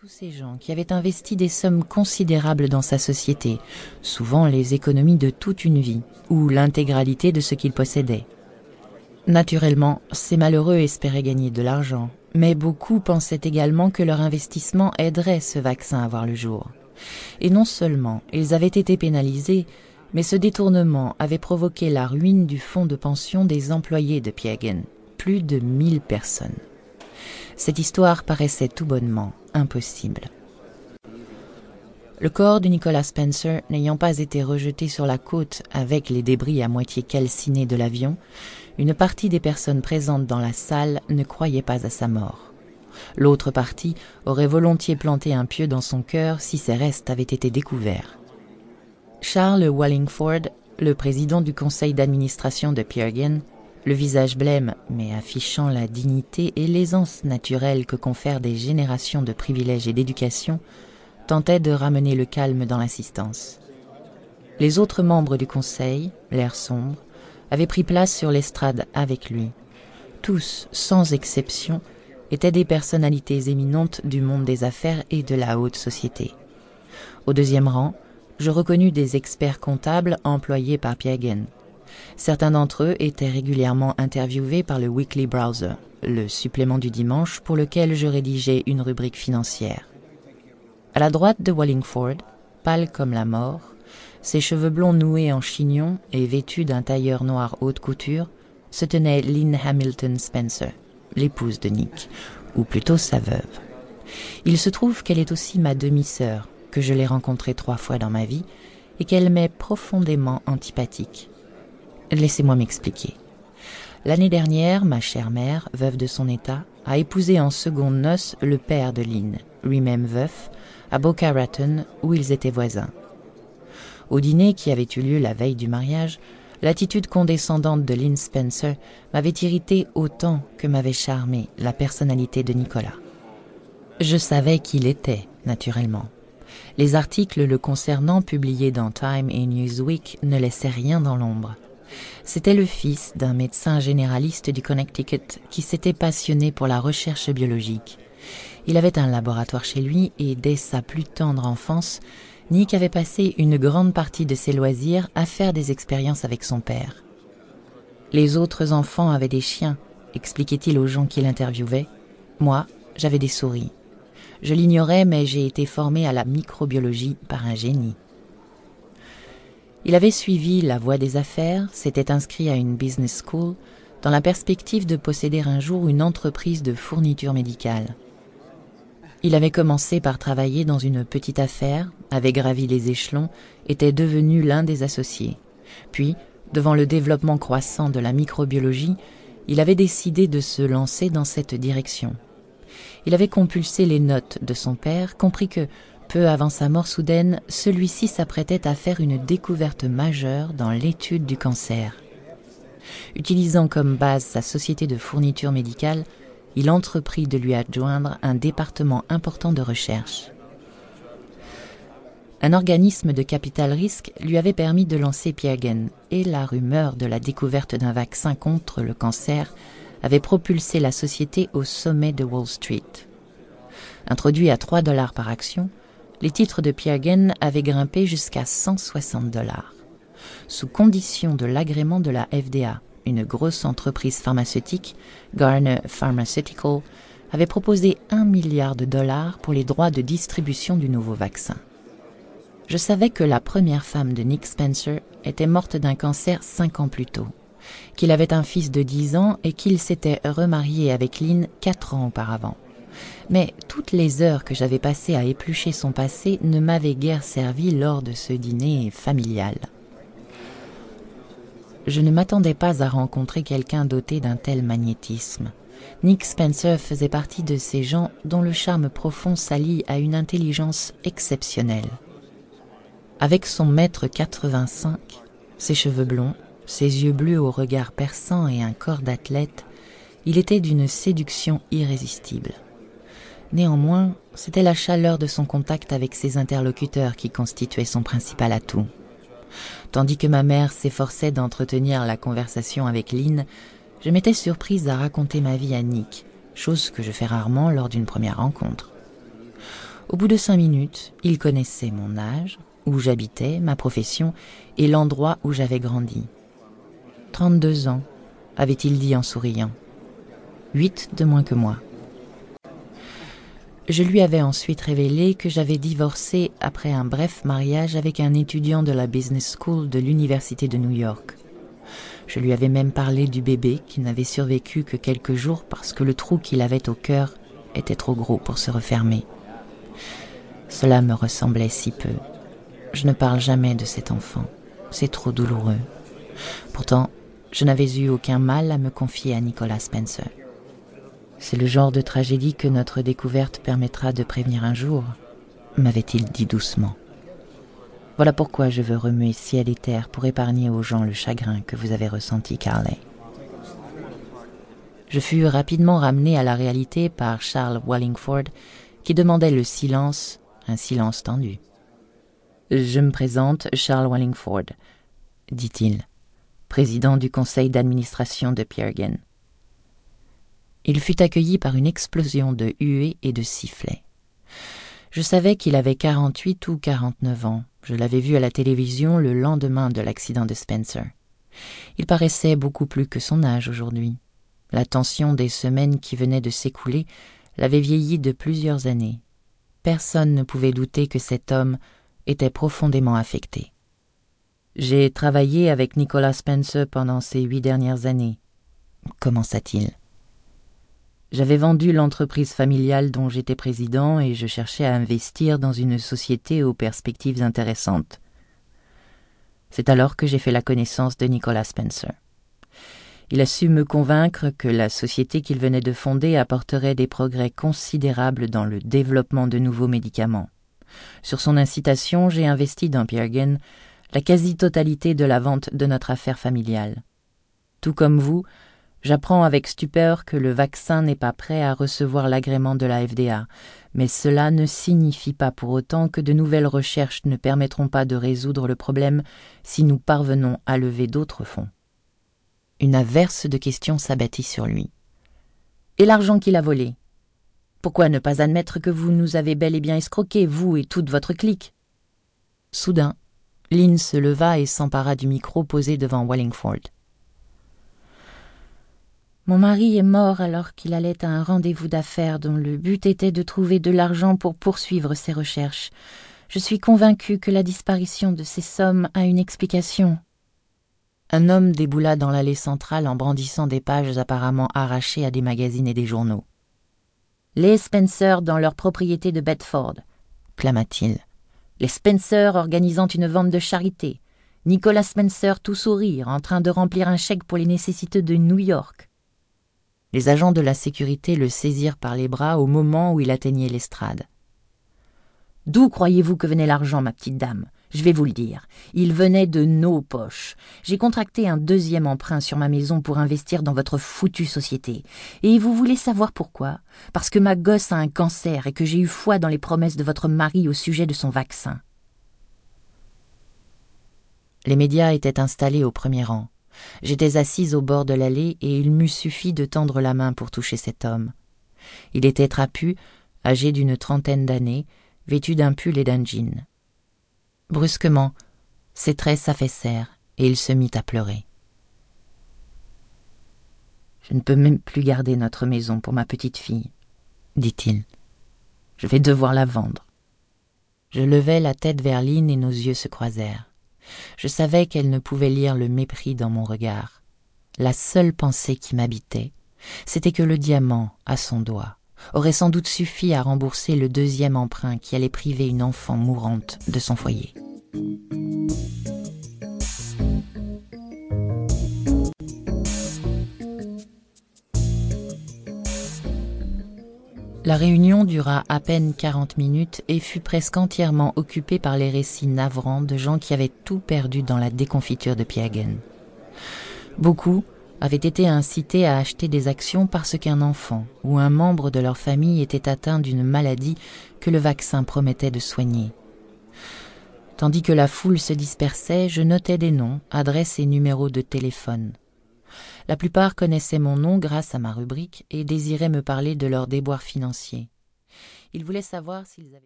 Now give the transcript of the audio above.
Tous ces gens qui avaient investi des sommes considérables dans sa société, souvent les économies de toute une vie, ou l'intégralité de ce qu'ils possédaient. Naturellement, ces malheureux espéraient gagner de l'argent, mais beaucoup pensaient également que leur investissement aiderait ce vaccin à voir le jour. Et non seulement ils avaient été pénalisés, mais ce détournement avait provoqué la ruine du fonds de pension des employés de Piegen, plus de mille personnes. Cette histoire paraissait tout bonnement impossible. Le corps de Nicolas Spencer n'ayant pas été rejeté sur la côte avec les débris à moitié calcinés de l'avion, une partie des personnes présentes dans la salle ne croyait pas à sa mort. L'autre partie aurait volontiers planté un pieu dans son cœur si ses restes avaient été découverts. Charles Wallingford, le président du conseil d'administration de Piergen, le visage blême, mais affichant la dignité et l'aisance naturelle que confèrent des générations de privilèges et d'éducation, tentait de ramener le calme dans l'assistance. Les autres membres du conseil, l'air sombre, avaient pris place sur l'estrade avec lui. Tous, sans exception, étaient des personnalités éminentes du monde des affaires et de la haute société. Au deuxième rang, je reconnus des experts comptables employés par Piagen. Certains d'entre eux étaient régulièrement interviewés par le Weekly Browser, le supplément du dimanche pour lequel je rédigeais une rubrique financière. À la droite de Wallingford, pâle comme la mort, ses cheveux blonds noués en chignon et vêtus d'un tailleur noir haute couture, se tenait Lynn Hamilton Spencer, l'épouse de Nick, ou plutôt sa veuve. Il se trouve qu'elle est aussi ma demi-sœur, que je l'ai rencontrée trois fois dans ma vie, et qu'elle m'est profondément antipathique. Laissez-moi m'expliquer. L'année dernière, ma chère mère, veuve de son état, a épousé en seconde noces le père de Lynn, lui-même veuf, à Boca Raton, où ils étaient voisins. Au dîner qui avait eu lieu la veille du mariage, l'attitude condescendante de Lynn Spencer m'avait irrité autant que m'avait charmé la personnalité de Nicolas. Je savais qui était, naturellement. Les articles le concernant publiés dans Time et Newsweek ne laissaient rien dans l'ombre. C'était le fils d'un médecin généraliste du Connecticut qui s'était passionné pour la recherche biologique. Il avait un laboratoire chez lui et dès sa plus tendre enfance, Nick avait passé une grande partie de ses loisirs à faire des expériences avec son père. Les autres enfants avaient des chiens, expliquait-il aux gens qu'il interviewait. Moi, j'avais des souris. Je l'ignorais, mais j'ai été formé à la microbiologie par un génie. Il avait suivi la voie des affaires, s'était inscrit à une business school, dans la perspective de posséder un jour une entreprise de fourniture médicale. Il avait commencé par travailler dans une petite affaire, avait gravi les échelons, était devenu l'un des associés. Puis, devant le développement croissant de la microbiologie, il avait décidé de se lancer dans cette direction. Il avait compulsé les notes de son père, compris que, peu avant sa mort soudaine, celui-ci s'apprêtait à faire une découverte majeure dans l'étude du cancer. Utilisant comme base sa société de fourniture médicale, il entreprit de lui adjoindre un département important de recherche. Un organisme de capital risque lui avait permis de lancer Piagen, et la rumeur de la découverte d'un vaccin contre le cancer avait propulsé la société au sommet de Wall Street. Introduit à 3 dollars par action, les titres de Piagen avaient grimpé jusqu'à 160 dollars. Sous condition de l'agrément de la FDA, une grosse entreprise pharmaceutique, Garner Pharmaceutical, avait proposé un milliard de dollars pour les droits de distribution du nouveau vaccin. Je savais que la première femme de Nick Spencer était morte d'un cancer cinq ans plus tôt, qu'il avait un fils de dix ans et qu'il s'était remarié avec Lynn quatre ans auparavant mais toutes les heures que j'avais passées à éplucher son passé ne m'avaient guère servi lors de ce dîner familial. Je ne m'attendais pas à rencontrer quelqu'un doté d'un tel magnétisme. Nick Spencer faisait partie de ces gens dont le charme profond s'allie à une intelligence exceptionnelle. Avec son mètre 85, ses cheveux blonds, ses yeux bleus au regard perçant et un corps d'athlète, il était d'une séduction irrésistible. Néanmoins, c'était la chaleur de son contact avec ses interlocuteurs qui constituait son principal atout. Tandis que ma mère s'efforçait d'entretenir la conversation avec Lynn, je m'étais surprise à raconter ma vie à Nick, chose que je fais rarement lors d'une première rencontre. Au bout de cinq minutes, il connaissait mon âge, où j'habitais, ma profession et l'endroit où j'avais grandi. Trente-deux ans, avait-il dit en souriant. Huit de moins que moi. Je lui avais ensuite révélé que j'avais divorcé après un bref mariage avec un étudiant de la Business School de l'Université de New York. Je lui avais même parlé du bébé qui n'avait survécu que quelques jours parce que le trou qu'il avait au cœur était trop gros pour se refermer. Cela me ressemblait si peu. Je ne parle jamais de cet enfant. C'est trop douloureux. Pourtant, je n'avais eu aucun mal à me confier à Nicolas Spencer. C'est le genre de tragédie que notre découverte permettra de prévenir un jour, m'avait-il dit doucement. Voilà pourquoi je veux remuer ciel et terre pour épargner aux gens le chagrin que vous avez ressenti, Carley. Je fus rapidement ramené à la réalité par Charles Wallingford, qui demandait le silence, un silence tendu. Je me présente, Charles Wallingford, dit-il, président du conseil d'administration de Piergen. Il fut accueilli par une explosion de huées et de sifflets. Je savais qu'il avait quarante-huit ou quarante-neuf ans. Je l'avais vu à la télévision le lendemain de l'accident de Spencer. Il paraissait beaucoup plus que son âge aujourd'hui. La tension des semaines qui venaient de s'écouler l'avait vieilli de plusieurs années. Personne ne pouvait douter que cet homme était profondément affecté. J'ai travaillé avec Nicolas Spencer pendant ces huit dernières années, commença-t-il. J'avais vendu l'entreprise familiale dont j'étais président et je cherchais à investir dans une société aux perspectives intéressantes. C'est alors que j'ai fait la connaissance de Nicolas Spencer. Il a su me convaincre que la société qu'il venait de fonder apporterait des progrès considérables dans le développement de nouveaux médicaments. Sur son incitation, j'ai investi dans Piergen la quasi-totalité de la vente de notre affaire familiale. Tout comme vous, J'apprends avec stupeur que le vaccin n'est pas prêt à recevoir l'agrément de la FDA, mais cela ne signifie pas pour autant que de nouvelles recherches ne permettront pas de résoudre le problème si nous parvenons à lever d'autres fonds. Une averse de questions s'abattit sur lui. Et l'argent qu'il a volé? Pourquoi ne pas admettre que vous nous avez bel et bien escroqués, vous et toute votre clique? Soudain, Lynn se leva et s'empara du micro posé devant Wallingford. Mon mari est mort alors qu'il allait à un rendez-vous d'affaires dont le but était de trouver de l'argent pour poursuivre ses recherches. Je suis convaincu que la disparition de ces sommes a une explication. Un homme déboula dans l'allée centrale en brandissant des pages apparemment arrachées à des magazines et des journaux. Les Spencer dans leur propriété de Bedford, clama-t-il. Les Spencer organisant une vente de charité. Nicolas Spencer tout sourire, en train de remplir un chèque pour les nécessiteux de New York. Les agents de la sécurité le saisirent par les bras au moment où il atteignait l'estrade. D'où croyez-vous que venait l'argent, ma petite dame? Je vais vous le dire. Il venait de nos poches. J'ai contracté un deuxième emprunt sur ma maison pour investir dans votre foutue société. Et vous voulez savoir pourquoi? Parce que ma gosse a un cancer et que j'ai eu foi dans les promesses de votre mari au sujet de son vaccin. Les médias étaient installés au premier rang. J'étais assise au bord de l'allée et il m'eût suffi de tendre la main pour toucher cet homme. Il était trapu, âgé d'une trentaine d'années, vêtu d'un pull et d'un jean. Brusquement, ses traits s'affaissèrent et il se mit à pleurer. Je ne peux même plus garder notre maison pour ma petite fille, dit-il. Je vais devoir la vendre. Je levai la tête vers Lynn et nos yeux se croisèrent. Je savais qu'elle ne pouvait lire le mépris dans mon regard. La seule pensée qui m'habitait, c'était que le diamant, à son doigt, aurait sans doute suffi à rembourser le deuxième emprunt qui allait priver une enfant mourante de son foyer. La réunion dura à peine quarante minutes et fut presque entièrement occupée par les récits navrants de gens qui avaient tout perdu dans la déconfiture de Piagen. Beaucoup avaient été incités à acheter des actions parce qu'un enfant ou un membre de leur famille était atteint d'une maladie que le vaccin promettait de soigner. Tandis que la foule se dispersait, je notais des noms, adresses et numéros de téléphone. La plupart connaissaient mon nom grâce à ma rubrique et désiraient me parler de leurs déboires financiers. Ils voulaient savoir s'ils avaient